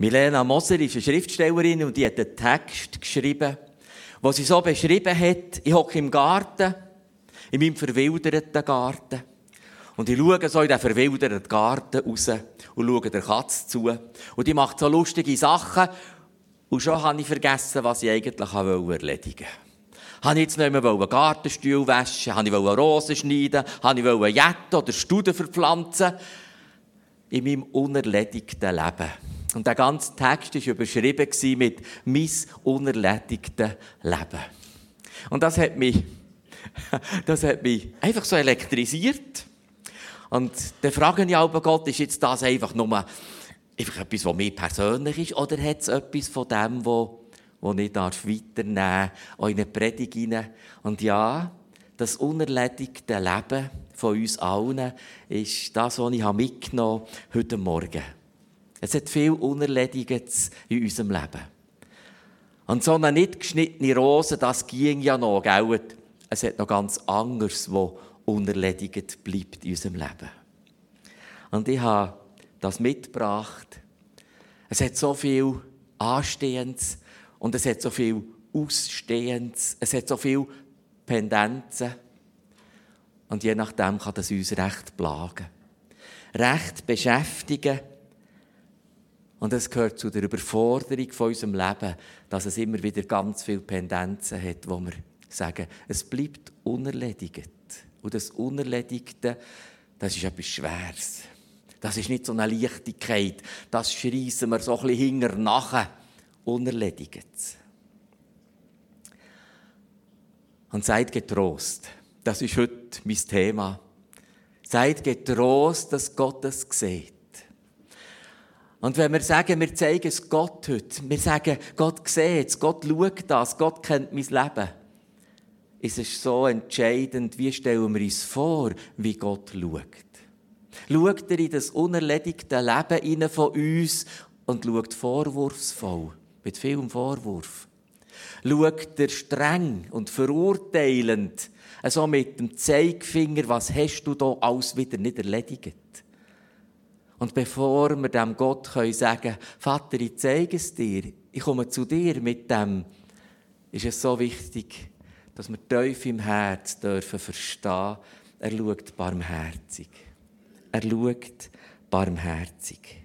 Milena Moser ist eine Schriftstellerin und die hat einen Text geschrieben, wo sie so beschrieben hat, ich hocke im Garten, in meinem verwilderten Garten. Und ich schaue so in den verwilderten Garten raus und schaue der Katze zu. Und die macht so lustige Sachen. Und schon habe ich vergessen, was ich eigentlich erledigen wollte. Habe ich jetzt nicht mehr einen Gartenstuhl waschen, habe ich Rosen schneiden, habe ich Jetten oder Studen verpflanzen. In meinem unerledigten Leben. Und der ganze Text war überschrieben mit «Mein unerledigtes Leben». Und das hat mich, das hat mich einfach so elektrisiert. Und dann frage ich aber Gott, ist jetzt das einfach nur einfach etwas, was mir persönlich ist, oder hat es etwas von dem, was wo ich darf weiternehmen darf, auch in eine Predigt hinein. Und ja, das unerledigte Leben von uns allen ist das, was ich mitgenommen habe heute Morgen. Es hat viel Unerledigtes in unserem Leben. Und so eine nicht geschnittene Rose, das ging ja noch, gell? Es hat noch ganz anderes, was unerledigt bleibt in unserem Leben. Und ich habe das mitgebracht. Es hat so viel Anstehendes und es hat so viel Ausstehendes. Es hat so viel Pendenzen. Und je nachdem kann das uns recht plagen. Recht beschäftigen. Und es gehört zu der Überforderung von unserem Leben, dass es immer wieder ganz viele Pendenzen hat, wo wir sagen, es bleibt unerledigt. Und das Unerledigte, das ist etwas Schweres. Das ist nicht so eine Leichtigkeit. Das schreissen wir so ein bisschen hinger nachher. Unerledigt. Und seid getrost. Das ist heute mein Thema. Seid getrost, dass Gott es sieht. Und wenn wir sagen, wir zeigen es Gott heute, wir sagen, Gott sieht es, Gott schaut das, Gott kennt mein Leben, ist es so entscheidend, wie stellen wir uns vor, wie Gott schaut. Schaut er in das unerledigte Leben von uns und schaut vorwurfsvoll, mit vielem Vorwurf. Schaut er streng und verurteilend, also mit dem Zeigefinger, was hast du da alles wieder nicht erledigt. Und bevor wir dem Gott können sagen Vater, ich zeige es dir, ich komme zu dir mit dem, ist es so wichtig, dass wir tief im Herz dürfen verstehen, er schaut barmherzig. Er schaut barmherzig.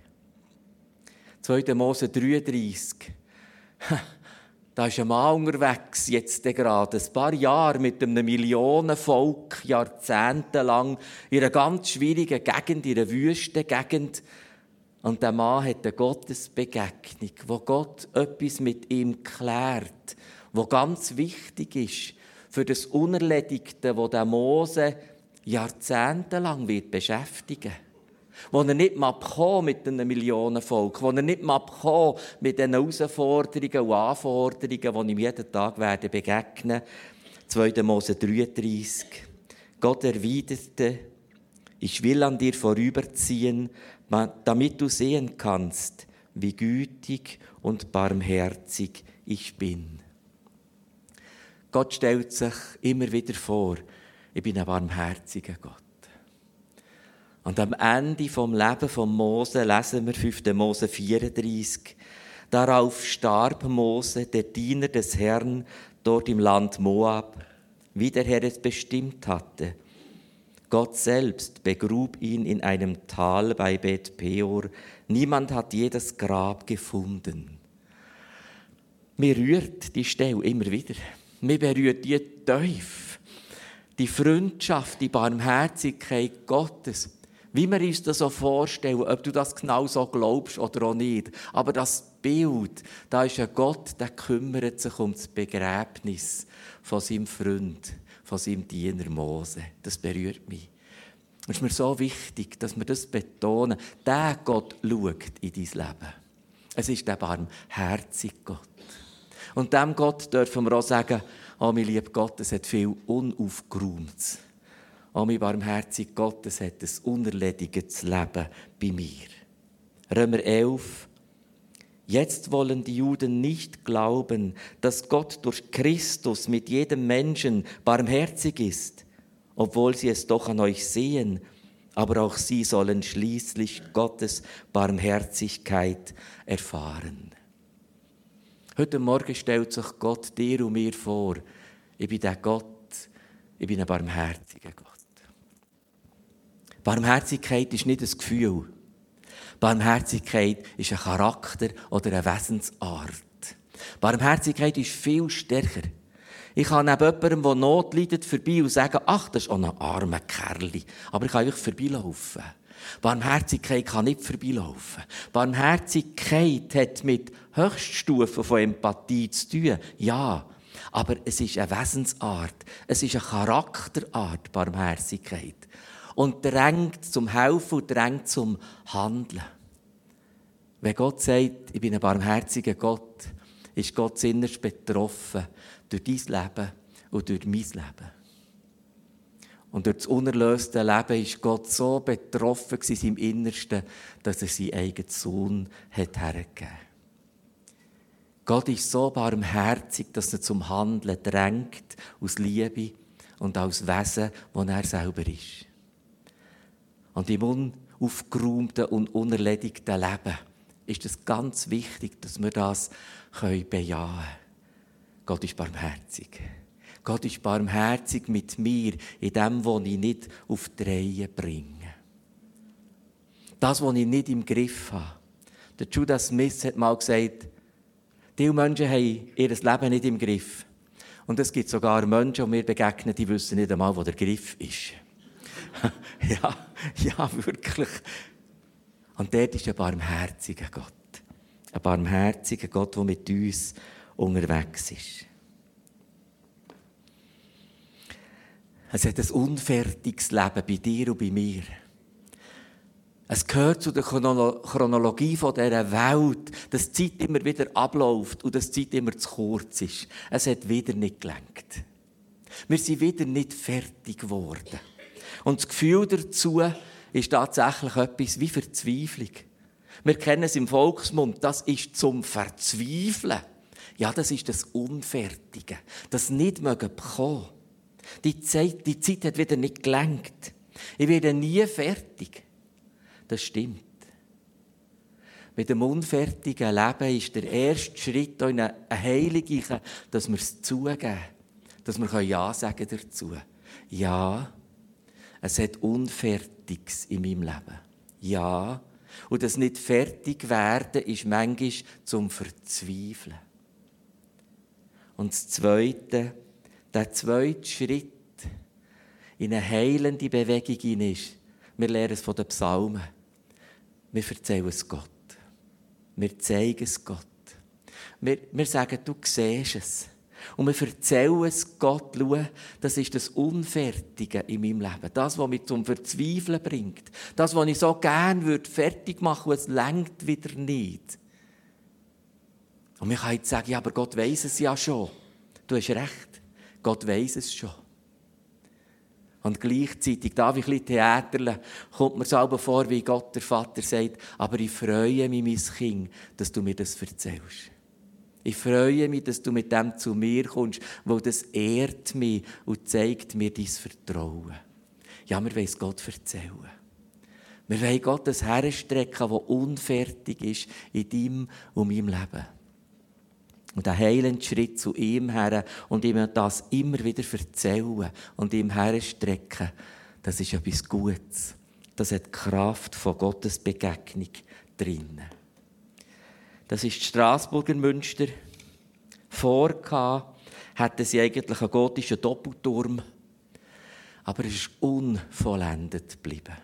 2. Mose 33. Da ist ein Mann unterwegs, jetzt gerade ein paar Jahre mit einem Millionenvolk, jahrzehntelang, in einer ganz schwierigen Gegend, in einer Wüstengegend. Und der Mann hat eine Gottesbegegnung, wo Gott etwas mit ihm klärt, wo ganz wichtig ist für das Unerledigte, wo der Mose jahrzehntelang wird beschäftigen wo er nicht mal mit einem Millionenvolk, wo er nicht mal mit den Herausforderungen und Anforderungen, die ihm jeden Tag werden begegnen 2. Mose 33. Gott erwiderte, ich will an dir vorüberziehen, damit du sehen kannst, wie gütig und barmherzig ich bin. Gott stellt sich immer wieder vor, ich bin ein barmherziger Gott. Und am Ende vom Leben von Mose lesen wir 5. Mose 34. Darauf starb Mose, der Diener des Herrn, dort im Land Moab, wie der Herr es bestimmt hatte. Gott selbst begrub ihn in einem Tal bei Bet Peor. Niemand hat jedes Grab gefunden. Mir rührt die Stelle immer wieder. Mir berührt die tief. Die Freundschaft, die Barmherzigkeit Gottes. Wie wir uns das so vorstellen, ob du das genau so glaubst oder auch nicht. Aber das Bild, da ist ein Gott, der kümmert sich um das Begräbnis von seinem Freund, von seinem Diener Mose. Das berührt mich. Es ist mir so wichtig, dass wir das betonen. Der Gott schaut in dein Leben. Es ist der barmherzige Gott. Und dem Gott dürfen wir auch sagen, oh, mein lieber Gott, es hat viel Unaufgeräumtes. Oh, mein barmherziger Gott, es hat ein unerledigtes Leben bei mir. Römer 11. Jetzt wollen die Juden nicht glauben, dass Gott durch Christus mit jedem Menschen barmherzig ist, obwohl sie es doch an euch sehen, aber auch sie sollen schließlich Gottes Barmherzigkeit erfahren. Heute Morgen stellt sich Gott dir und mir vor, ich bin der Gott, ich bin ein barmherziger Gott. Barmherzigkeit ist nicht ein Gefühl. Barmherzigkeit ist ein Charakter oder eine Wesensart. Barmherzigkeit ist viel stärker. Ich kann neben jemandem, der Not leidet, vorbei und sagen, ach, das ist auch ein armer Kerl. Aber ich kann einfach vorbeilaufen. Barmherzigkeit kann nicht vorbeilaufen. Barmherzigkeit hat mit Höchststufen von Empathie zu tun. Ja. Aber es ist eine Wesensart. Es ist eine Charakterart, Barmherzigkeit. Und drängt zum Helfen und drängt zum Handeln. Wenn Gott sagt, ich bin ein barmherziger Gott, ist Gott innerst betroffen durch dein Leben und durch mein Leben. Und durch das unerlöste Leben ist Gott so betroffen in seinem Innersten, dass er seinen eigenen Sohn hat hergegeben Gott ist so barmherzig, dass er zum Handeln drängt, aus Liebe und als Wesen, wo er selber ist. Und im unaufgeräumten und unerledigten Leben ist es ganz wichtig, dass wir das bejahen können. Gott ist barmherzig. Gott ist barmherzig mit mir in dem, was ich nicht auf die Reihe bringe. Das, was ich nicht im Griff habe. Der Judas Smith hat mal gesagt, die Menschen haben ihr Leben nicht im Griff. Und es gibt sogar Menschen, die mir begegnen, die wissen nicht einmal, wo der Griff ist. ja, ja, wirklich. Und dort ist ein barmherziger Gott. Ein barmherziger Gott, der mit uns unterwegs ist. Es hat ein unfertiges Leben bei dir und bei mir. Es gehört zu der Chronologie dieser Welt, dass die Zeit immer wieder abläuft und dass die Zeit immer zu kurz ist. Es hat wieder nicht gelenkt. Wir sind wieder nicht fertig geworden. Und das Gefühl dazu ist tatsächlich etwas wie Verzweiflung. Wir kennen es im Volksmund, das ist zum Verzweifeln. Ja, das ist das Unfertige, das nicht bekommen. Die Zeit, die Zeit hat wieder nicht gelenkt. Ich werde nie fertig. Das stimmt. Mit dem unfertigen Leben ist der erste Schritt in eine Heilung, dass wir es zugeben. Dass wir Ja sagen dazu. Ja, es hat Unfertiges in meinem Leben. Ja, und das nicht fertig werden ist manchmal zum Verzweifeln. Und das Zweite, der zweite Schritt in eine heilende Bewegung ist, wir lernen es von den Psalmen. Wir erzählen es Gott. Wir zeigen es Gott. Wir, wir sagen, du siehst es. Und wir erzählen es Gott, schau, das ist das Unfertige in meinem Leben. Das, was mich zum Verzweifeln bringt. Das, was ich so gerne würde fertig machen würde, es längt wieder nicht. Und wir können jetzt sagen, ja, aber Gott weiß es ja schon. Du hast recht. Gott weiß es schon. Und gleichzeitig, da wie ein bisschen Theaterle, kommt mir selber vor, wie Gott, der Vater, sagt, aber ich freue mich, mein Kind, dass du mir das erzählst. Ich freue mich, dass du mit dem zu mir kommst, weil das ehrt mich und zeigt mir dein Vertrauen. Ja, wir wollen es Gott erzählen. Wir wollen Gott das herstrecken, das unfertig ist in deinem und meinem Leben. Und einen heilenden Schritt zu ihm her und ihm das immer wieder erzählen und ihm herstrecken, das ist etwas Gutes. Das hat die Kraft von Gottes Begegnung drinnen. Das ist Straßburger Münster. Vorher hatten sie eigentlich einen gotischen Doppelturm, aber es ist unvollendet geblieben.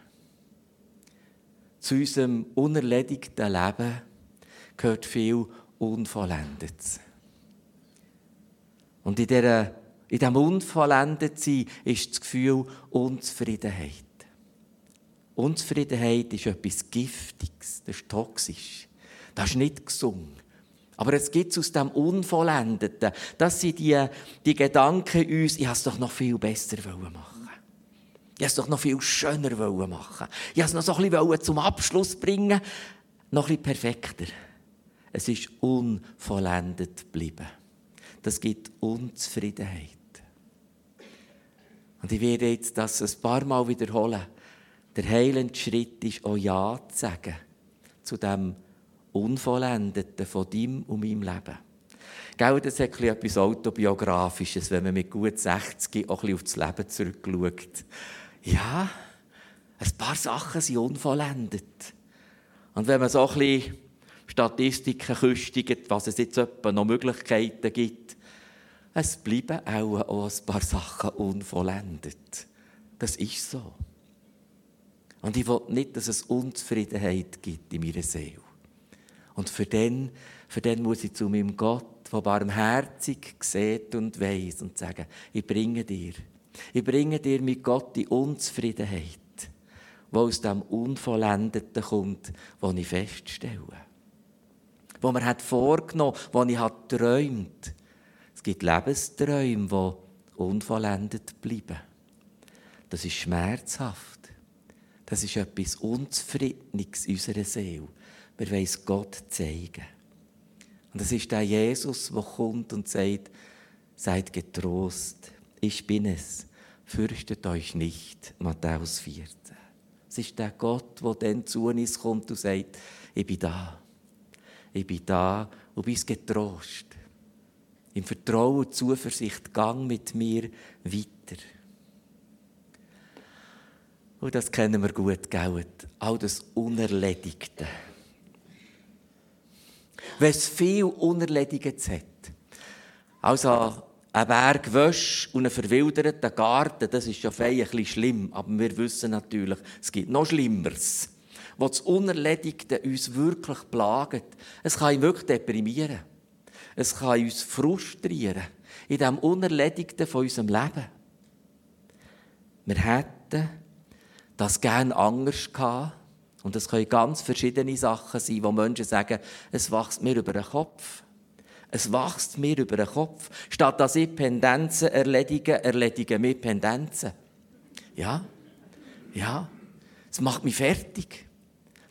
Zu unserem unerledigten Leben gehört viel Unvollendetes. Und in diesem Unvollendetsein ist das Gefühl Unzufriedenheit. Unzufriedenheit ist etwas Giftiges, das ist toxisch. Das ist nicht gesungen. Aber es gibt aus dem Unvollendeten, dass sie die, die Gedanken uns, ich es doch noch viel besser machen Ich es doch noch viel schöner machen Ich es noch so ein bisschen zum Abschluss bringen noch ein perfekter. Es ist unvollendet geblieben. Das gibt Unzufriedenheit. Und ich werde jetzt das ein paar Mal wiederholen. Der heilende Schritt ist auch Ja zu sagen zu dem Unvollendeten von deinem und meinem Leben. Gell, das hat etwas Autobiografisches, wenn man mit gut 60 auch ein auf das Leben zurückschaut. Ja, ein paar Sachen sind unvollendet. Und wenn man so ein bisschen Statistiken küstigt, was es jetzt noch Möglichkeiten gibt, es bleiben auch, auch ein paar Sachen unvollendet. Das ist so. Und ich will nicht, dass es Unzufriedenheit gibt in meiner Seele. Und für den, für den muss ich zu meinem Gott, der barmherzig sieht und weiß und sagen, ich bringe dir, ich bringe dir mit Gott die Unzufriedenheit, die aus dem Unvollendeten kommt, was ich feststelle. Wo man hat vorgenommen, wo ich hat träumt. Es gibt Lebensträume, die unvollendet bleiben. Das ist schmerzhaft. Das ist etwas Unzufriedenes in unserer Seele. Wir wollen es Gott zeigen. Und das ist der Jesus, der kommt und sagt, seid getrost, ich bin es, fürchtet euch nicht. Matthäus 14. Es ist der Gott, der dann zu uns kommt und sagt, ich bin da. Ich bin da und bist getrost. Im Vertrauen Zuversicht, gang mit mir weiter. Und das kennen wir gut, gell? All das Unerledigte. Wenn es viel Unerledigtes hat, also ein Berg Wäsche und einen verwilderten Garten, das ist ja fein ein schlimm. Aber wir wissen natürlich, es gibt noch Schlimmeres. Wo das Unerledigte uns wirklich plagt. Es kann uns wirklich deprimieren. Es kann uns frustrieren. In dem Unerledigten von unserem Leben. Wir hätten das gerne anders gehabt. Und es können ganz verschiedene Sachen sein, wo Menschen sagen, es wächst mir über den Kopf. Es wächst mir über den Kopf. Statt dass ich Pendenzen erledige, erledigen mir Pendenzen. Ja? Ja? Es macht mich fertig.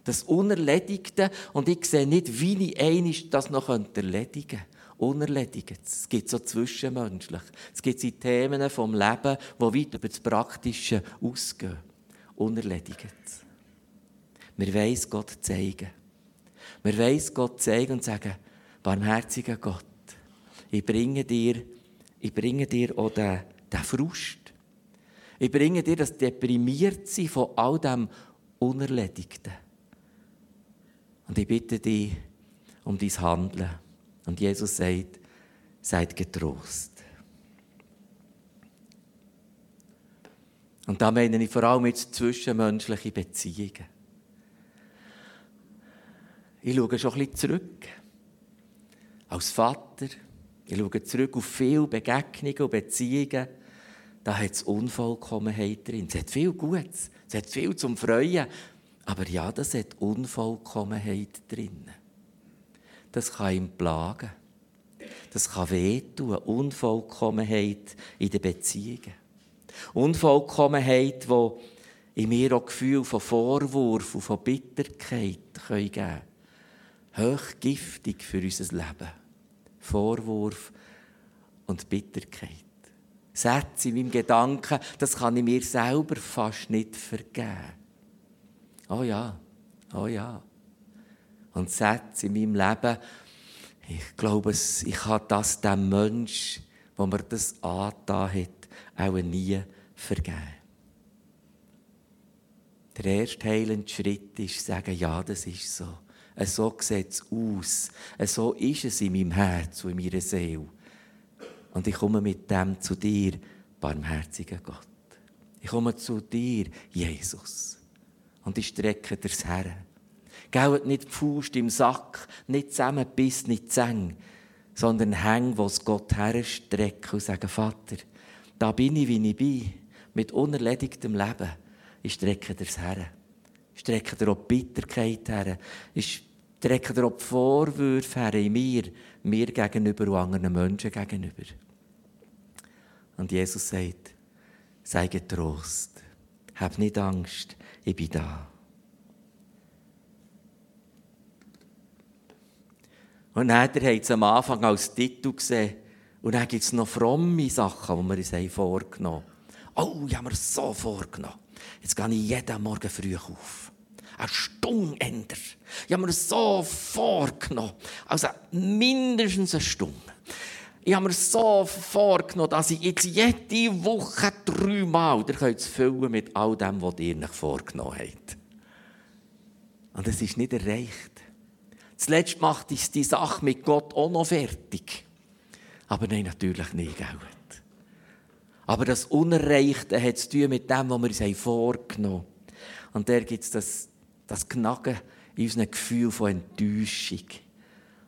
Das Unerledigte. Und ich sehe nicht, wie ich einisch das noch erledigen könnte. Unerledigt. Es gibt so zwischenmenschlich. Es gibt so Themen vom Leben, die weit über das Praktische ausgehen unerledigt. Wir wollen Gott zeigen. Wir wollen Gott zeigen und sagen, barmherziger Gott, ich bringe dir, ich bringe dir auch den, den Frust. Ich bringe dir das Deprimiertsein von all dem Unerledigten. Und ich bitte dich um dein Handeln. Und Jesus sagt, seid getrost. Und da meine ich vor allem jetzt zwischenmenschliche Beziehungen. Ich schaue schon ein bisschen zurück. Als Vater. Ich schaue zurück auf viele Begegnungen und Beziehungen. Da hat es Unvollkommenheit drin. Es hat viel Gutes. Es hat viel zum Freuen. Aber ja, das hat Unvollkommenheit drin. Das kann ihm plagen. Das kann wehtun. Unvollkommenheit in den Beziehungen. Unvollkommenheit, die in mir auch Gefühl von Vorwurf und von Bitterkeit geben können. Hochgiftig für unser Leben. Vorwurf und Bitterkeit. Sätze in meinem Gedanken, das kann ich mir selber fast nicht vergeben. Oh ja, oh ja. Und Sätze in meinem Leben, ich glaube, ich habe das dem Mensch, wo mir das angetan hat, auch nie vergeben. Der erste heilende Schritt ist, sagen, ja, das ist so. So sieht es aus. So ist es in meinem Herz und in meiner Seele. Und ich komme mit dem zu dir, barmherziger Gott. Ich komme zu dir, Jesus. Und ich strecke dir das Herz. Gell nicht die Faust im Sack, nicht zusammen bis nicht zu sondern häng, wo es Gott herstreckt und sagen, Vater, da bin ich, wie ich bin, mit unerledigtem Leben. Ich strecke dir das her. Ich strecke dir auch Bitterkeit her. Ich strecke dir auch die Vorwürfe her in mir, mir gegenüber und anderen Menschen gegenüber. Und Jesus sagt, sei getrost. Hab nicht Angst, ich bin da. Und dann hat es am Anfang als Titel gesehen, und dann gibt es noch fromme Sachen, die wir uns vorgenommen haben. Oh, ich habe mir so vorgenommen. Jetzt gehe ich jeden Morgen früh auf. Eine Stunde ändern. Ich habe mir so vorgenommen. Also mindestens eine Stunde. Ich habe mir so vorgenommen, dass ich jetzt jede Woche dreimal, ihr könnt es füllen mit all dem, was ihr euch vorgenommen habt. Und es ist nicht erreicht. Zuletzt macht es die Sache mit Gott auch noch fertig. Aber nein, natürlich nicht, gell? Aber das Unerreichte hat zu tun mit dem, was wir uns vorgenommen haben. Und da gibt es das, das Knacken in unserem Gefühl von Enttäuschung.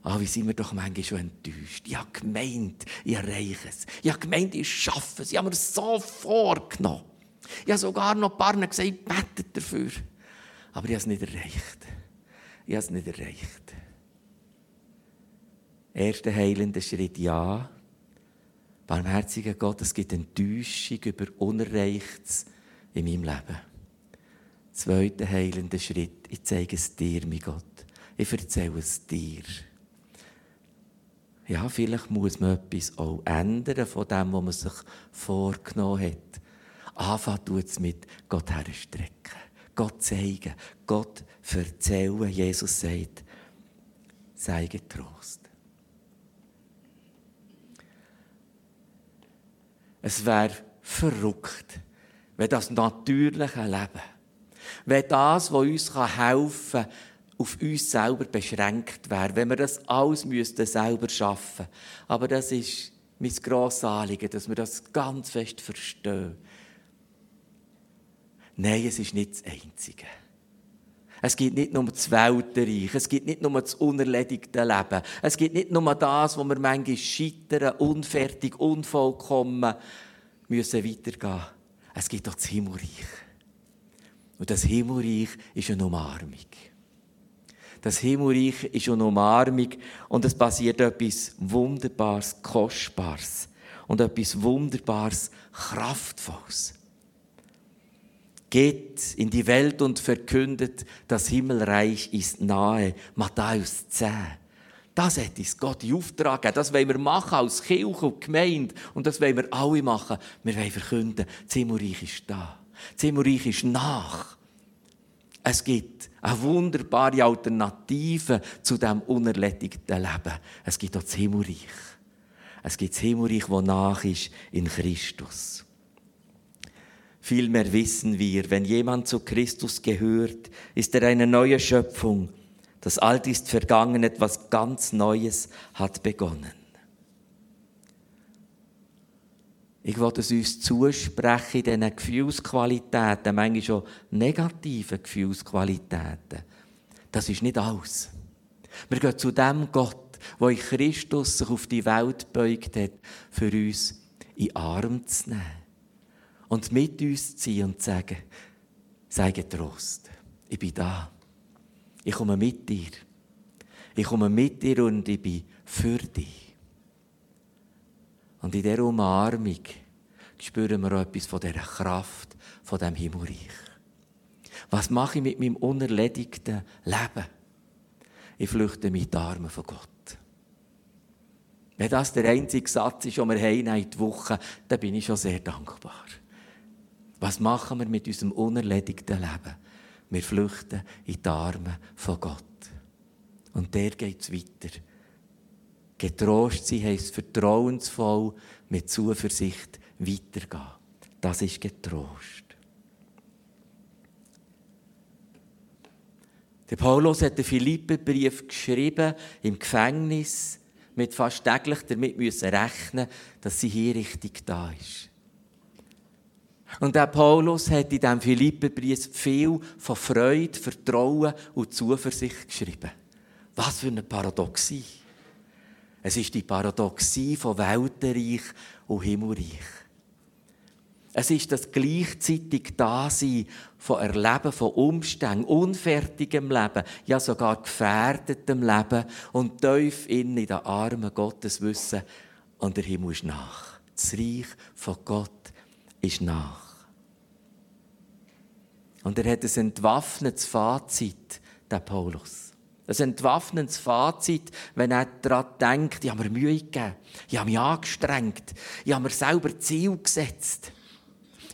Ah, wie sind wir doch manchmal schon enttäuscht. Ich habe gemeint, ich erreiche es. Ich habe gemeint, ich schaffe es. Ich habe mir so vorgenommen. Ich habe sogar noch ein paar gesagt, betet dafür. Aber ich habe es nicht erreicht. Ich habe es nicht erreicht. Erster heilender Schritt, ja. Barmherziger Gott, es gibt Enttäuschung über Unerreichtes in meinem Leben. Zweiter heilender Schritt, ich zeige es dir, mein Gott. Ich erzähle es dir. Ja, vielleicht muss man etwas auch ändern von dem, was man sich vorgenommen hat. Anfangen tut es mit Gott herstrecken. Gott zeigen. Gott erzählen. Jesus sagt, sei getrost. Es wäre verrückt, wenn das natürliche Leben, wenn das, was uns helfen kann, auf uns selber beschränkt wäre, wenn wir das alles müssten selber schaffen. Aber das ist mein grosses Anliegen, dass wir das ganz fest verstehen. Nein, es ist nicht das Einzige. Es gibt nicht nur das Weltenreich, es gibt nicht nur das unerledigte Leben, es gibt nicht nur das, wo wir manchmal scheitern, unfertig, unvollkommen müssen weitergehen. Es gibt auch das Himmelreich. Und das Himmelreich ist eine Umarmung. Das Himmelreich ist eine Umarmung und es passiert etwas Wunderbares, Kostbares und etwas Wunderbares, Kraftvolles geht in die Welt und verkündet, das Himmelreich ist nahe. Matthäus 10. Das hat uns Gott in Auftrag gegeben. Das wollen wir machen als Kirche und Gemeinde. Und das wollen wir alle machen. Wir wollen verkünden, das Himmelreich ist da. Das Himmelreich ist nach. Es gibt eine wunderbare Alternative zu dem unerledigten Leben. Es gibt auch das Himmelreich. Es gibt das Himmelreich, das nach ist in Christus. Vielmehr wissen wir, wenn jemand zu Christus gehört, ist er eine neue Schöpfung. Das Alte ist vergangen, etwas ganz Neues hat begonnen. Ich wollte es uns zusprechen, diesen Gefühlsqualitäten, manchmal schon negativen Gefühlsqualitäten. Das ist nicht alles. Wir gehen zu dem Gott, der in Christus sich auf die Welt beugt hat, für uns in Arm zu nehmen und mit uns ziehen und sagen, sei getrost, ich bin da. Ich komme mit dir. Ich komme mit dir und ich bin für dich. Und in dieser Umarmung spüren wir auch etwas von dieser Kraft, von diesem Himmelreich. Was mache ich mit meinem unerledigten Leben? Ich flüchte mit den Armen von Gott. Wenn das der einzige Satz ist, den wir haben in die Woche, dann bin ich schon sehr dankbar. Was machen wir mit unserem unerledigten Leben? Wir flüchten in die Arme von Gott. Und der geht es weiter. Getrost sein heisst vertrauensvoll mit Zuversicht weitergehen. Das ist getrost. Der Paulus hat den Philipperbrief geschrieben im Gefängnis mit fast täglich damit müssen rechnen, dass sie hier richtig da ist. Und der Paulus hat in diesem Philipperbrief viel von Freude, Vertrauen und Zuversicht geschrieben. Was für eine Paradoxie. Es ist die Paradoxie von Weltenreich und Himmelreich. Es ist das gleichzeitig Dasein von Erleben von Umständen, unfertigem Leben, ja sogar gefährdetem Leben und tief in den Armen Gottes wissen, und der Himmel ist nach. Das Reich von Gott ist nach. Und er hat ein entwaffnetes Fazit, der Paulus. Ein entwaffnetes Fazit, wenn er daran denkt, ich habe mir Mühe gegeben, ich habe mich angestrengt, ich habe mir selber Ziel gesetzt.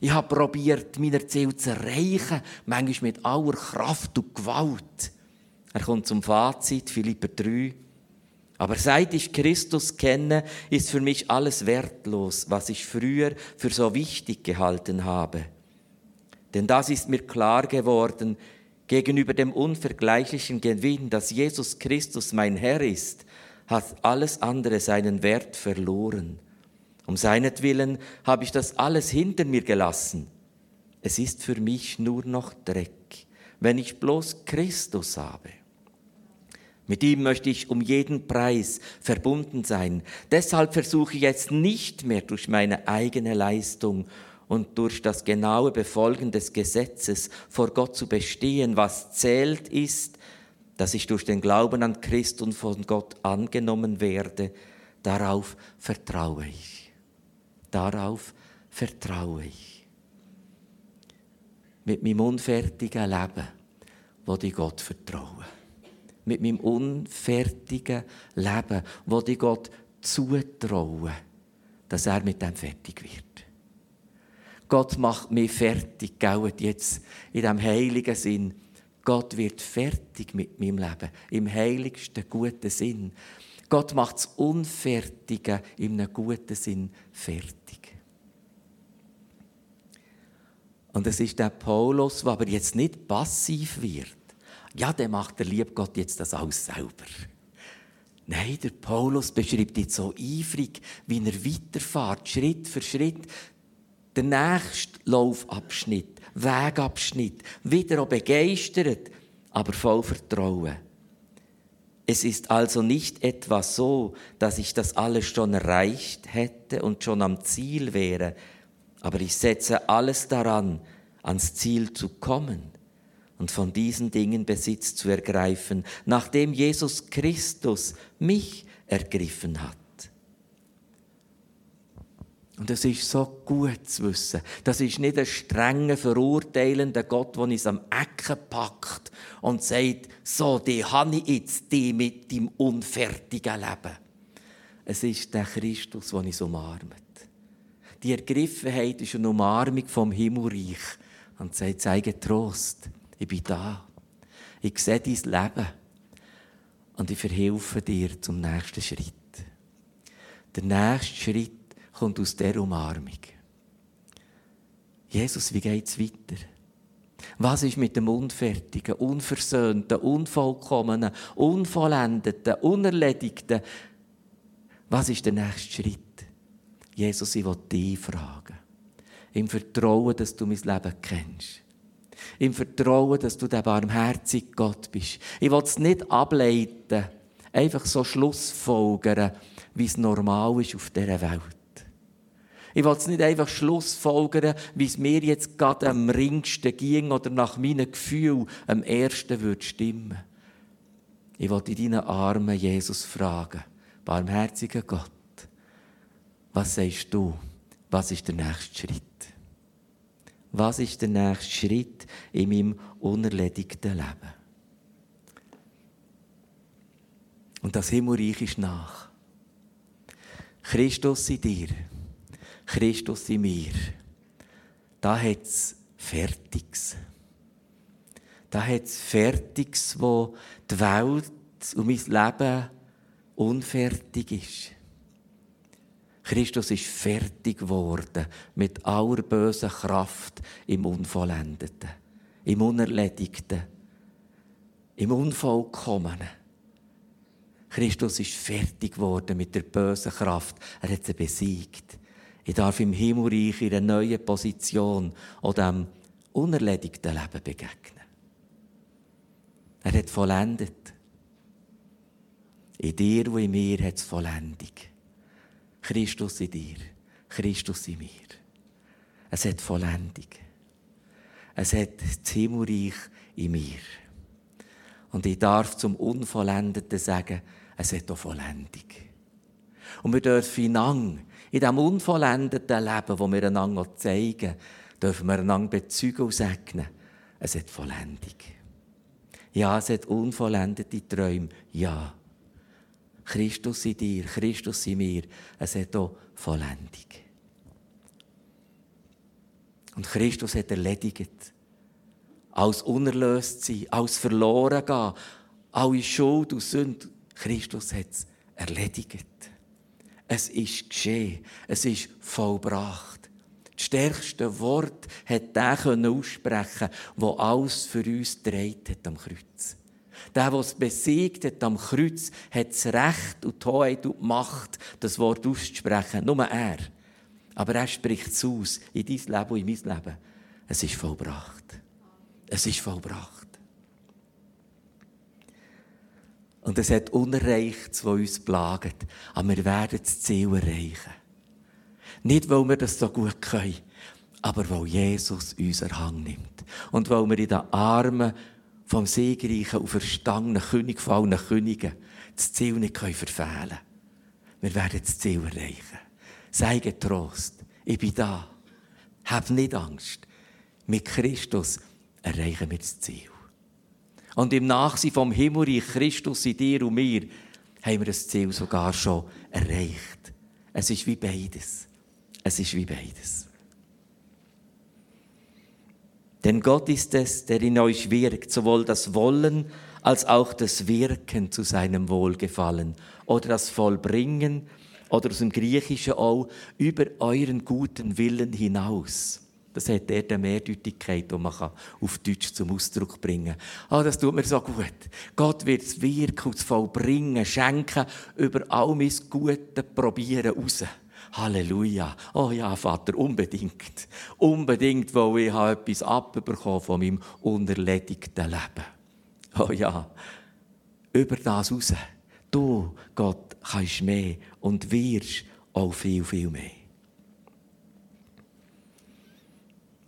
Ich habe probiert, meine Ziele zu erreichen, manchmal mit aller Kraft und Gewalt. Er kommt zum Fazit, Philipper 3. Aber seit ich Christus kenne, ist für mich alles wertlos, was ich früher für so wichtig gehalten habe. Denn das ist mir klar geworden, gegenüber dem unvergleichlichen Gewinn, dass Jesus Christus mein Herr ist, hat alles andere seinen Wert verloren. Um seinetwillen habe ich das alles hinter mir gelassen. Es ist für mich nur noch Dreck, wenn ich bloß Christus habe. Mit ihm möchte ich um jeden Preis verbunden sein. Deshalb versuche ich jetzt nicht mehr durch meine eigene Leistung und durch das genaue Befolgen des Gesetzes vor Gott zu bestehen. Was zählt ist, dass ich durch den Glauben an Christ und von Gott angenommen werde. Darauf vertraue ich. Darauf vertraue ich. Mit meinem unfertigen Leben wo ich Gott vertraue mit meinem unfertigen Leben, wo ich Gott zutraue, dass er mit dem fertig wird. Gott macht mich fertig, gell, jetzt in diesem heiligen Sinn. Gott wird fertig mit meinem Leben, im heiligsten, guten Sinn. Gott macht das Unfertige in einem guten Sinn fertig. Und es ist der Paulus, der aber jetzt nicht passiv wird ja, dann macht der liebe Gott jetzt das alles selber. Nein, der Paulus beschreibt jetzt so eifrig, wie er weiterfährt, Schritt für Schritt, der nächste Laufabschnitt, Wegabschnitt, wieder auch begeistert, aber voll Vertrauen. Es ist also nicht etwa so, dass ich das alles schon erreicht hätte und schon am Ziel wäre, aber ich setze alles daran, ans Ziel zu kommen und von diesen Dingen Besitz zu ergreifen, nachdem Jesus Christus mich ergriffen hat. Und es ist so gut zu wissen. Das ist nicht ein strenger, verurteilender Gott, der uns am Ecken packt und sagt, so, die habe ich jetzt, die mit dem unfertigen Leben. Es ist der Christus, der uns umarmt. Die Ergriffenheit ist eine Umarmung vom Himmelreich und sagt, sei getrost. Ich bin da. Ich sehe dein Leben. Und ich verhelfe dir zum nächsten Schritt. Der nächste Schritt kommt aus der Umarmung. Jesus, wie geht's weiter? Was ist mit dem Unfertigen, Unversöhnten, Unvollkommenen, Unvollendeten, Unerledigten? Was ist der nächste Schritt? Jesus, ich will dich fragen. Im Vertrauen, dass du mein Leben kennst. Im Vertrauen, dass du der barmherzige Gott bist. Ich will es nicht ableiten, einfach so Schlussfolgern, wie es normal ist auf dieser Welt. Ich will es nicht einfach Schlussfolgern, wie es mir jetzt gerade am ringsten ging oder nach meinem Gefühl am ersten würde stimmen. Ich will in deinen Armen Jesus fragen, barmherziger Gott, was sagst du? Was ist der nächste Schritt? Was ist der nächste Schritt in meinem unerledigten Leben? Und das Himmelreich ist nach. Christus in dir, Christus in mir. Da hat es Fertiges. Da hat es Fertiges, wo die Welt und mein Leben unfertig ist. Christus ist fertig geworden mit aller bösen Kraft im Unvollendeten, im Unerledigten, im Unvollkommenen. Christus ist fertig geworden mit der bösen Kraft. Er hat sie besiegt. Ich darf im Himmelreich in einer neuen Position oder dem unerledigten Leben begegnen. Er hat vollendet. In dir und in mir hat es Vollendung. Christus in dir, Christus in mir. Es hat Vollendung. Es hat das Himmelreich in mir. Und ich darf zum Unvollendeten sagen, es hat auch Vollendung. Und wir dürfen lang in diesem unvollendeten Leben, das wir einander zeigen, dürfen wir einander bezeugen und segnen, es hat Vollendung. Ja, es hat unvollendete Träume. Ja. Christus in dir, Christus in mir. Es hat auch Vollendung. Und Christus hat erledigt. Als unerlöst sein, als verloren gehen, alle Schuld und Sünde. Christus hat es erledigt. Es ist geschehen. Es ist vollbracht. Das stärkste Wort hat der aussprechen der alles für uns gedreht hat am Kreuz. Der, der es besiegt hat am Kreuz, hat das Recht und die Hoheit und die Macht, das Wort auszusprechen. Nur er. Aber er spricht es aus in dein Leben und in mein Leben. Es ist vollbracht. Es ist vollbracht. Und es hat Unerreichtes, was uns plagt. Aber wir werden das Ziel erreichen. Nicht, weil wir das so gut können, aber weil Jesus unseren Hang nimmt. Und weil wir in den Armen vom siegreichen und verstandenen König von allen Königen das Ziel nicht verfehlen können. Wir werden das Ziel erreichen. Sei getrost. Ich bin da. Hab nicht Angst. Mit Christus erreichen wir das Ziel. Und im Nachsehen vom Himmelreich Christus in dir und mir haben wir das Ziel sogar schon erreicht. Es ist wie beides. Es ist wie beides. Denn Gott ist es, der in euch wirkt, sowohl das Wollen als auch das Wirken zu seinem Wohlgefallen oder das Vollbringen oder aus dem Griechischen auch über euren guten Willen hinaus. Das hat dort eine Mehrdeutigkeit, die man auf Deutsch zum Ausdruck bringen kann. Ah, das tut mir so gut. Gott wird es wirken und vollbringen, schenken, über all mein Gute probieren raus. Halleluja. Oh ja, Vater, unbedingt. Unbedingt, weil ich etwas abbekommen von meinem unerledigten Leben. Oh ja. Über das raus. Du, Gott, kannst mehr und wirst auch viel, viel mehr.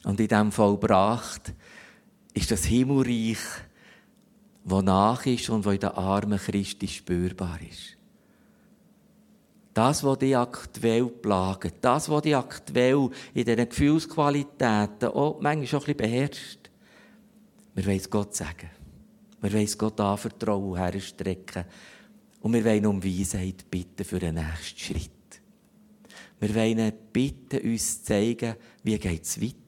Und in diesem vollbracht ist das Himmelreich, das nach ist und das in den Armen Christi spürbar ist. Das, was dich aktuell plagt, das, was dich aktuell in diesen Gefühlsqualitäten auch manchmal schon ein bisschen beherrscht, wir wollen es Gott sagen. Wir wollen es Gott anvertrauen, herstrecken. Und wir wollen um Weisheit bitten für den nächsten Schritt. Wir wollen bitten, uns zu zeigen, wie es weiter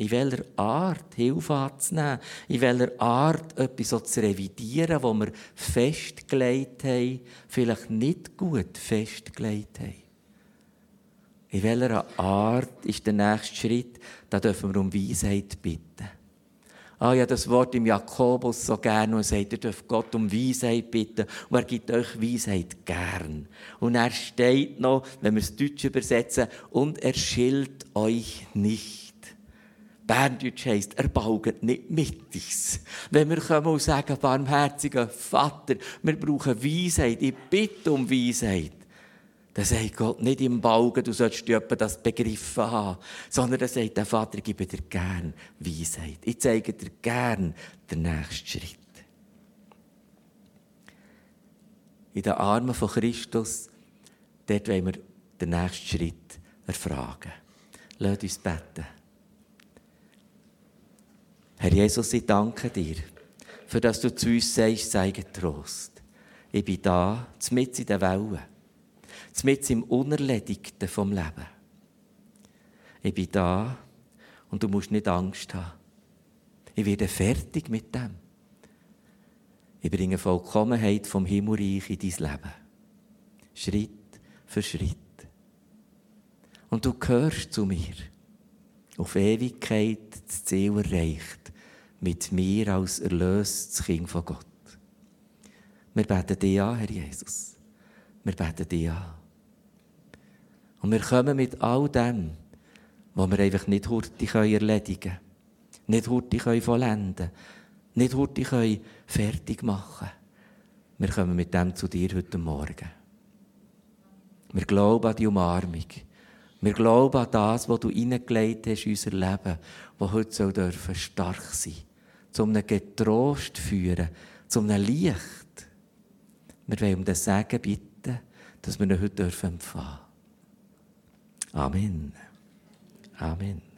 in welcher Art Hilfe anzunehmen, in welcher Art etwas so zu revidieren, wo wir festgelegt haben, vielleicht nicht gut festgelegt haben. In welcher Art ist der nächste Schritt? Da dürfen wir um Weisheit bitten. Ah ja, das Wort im Jakobus so gerne und sagt, ihr dürft Gott um Weisheit bitten und er gibt euch Weisheit gern. Und er steht noch, wenn wir es Deutsch übersetzen, und er schilt euch nicht. Berndeutsch heisst, er baugt nicht mit uns. Wenn wir kommen und sagen, barmherziger Vater, wir brauchen Weisheit, ich bitte um Weisheit, dann sagt Gott nicht im Baugen, du sollst das begriffen haben, sondern er sagt, der Vater, gebe dir gern Weisheit. Ich zeige dir gern den nächsten Schritt. In den Armen von Christus, dort wollen wir den nächsten Schritt erfragen. Lass uns beten. Herr Jesus, ich danke dir, für dass du zu uns sagst, sei getrost. Ich bin da, mitten in den Wellen, mitten im Unerledigten vom Leben. Ich bin da und du musst nicht Angst haben. Ich werde fertig mit dem. Ich bringe Vollkommenheit vom Himmelreich in dein Leben. Schritt für Schritt. Und du gehörst zu mir. Auf Ewigkeit das Ziel erreicht mit mir als erlöstes Kind von Gott. Wir beten dich an, Herr Jesus. Wir beten dich an. Und wir kommen mit all dem, was wir einfach nicht hurtig erledigen können, nicht hurtig vollenden nicht hurtig fertig machen. Wir kommen mit dem zu dir heute Morgen. Wir glauben an die Umarmung. Wir glauben an das, was du hineingelegt hast in unser Leben, das heute soll dürfen stark sein zu einem Getrost führen, zu einem Licht. Wir wollen um das Sagen bitten, dass wir ihn heute empfangen dürfen. Amen. Amen.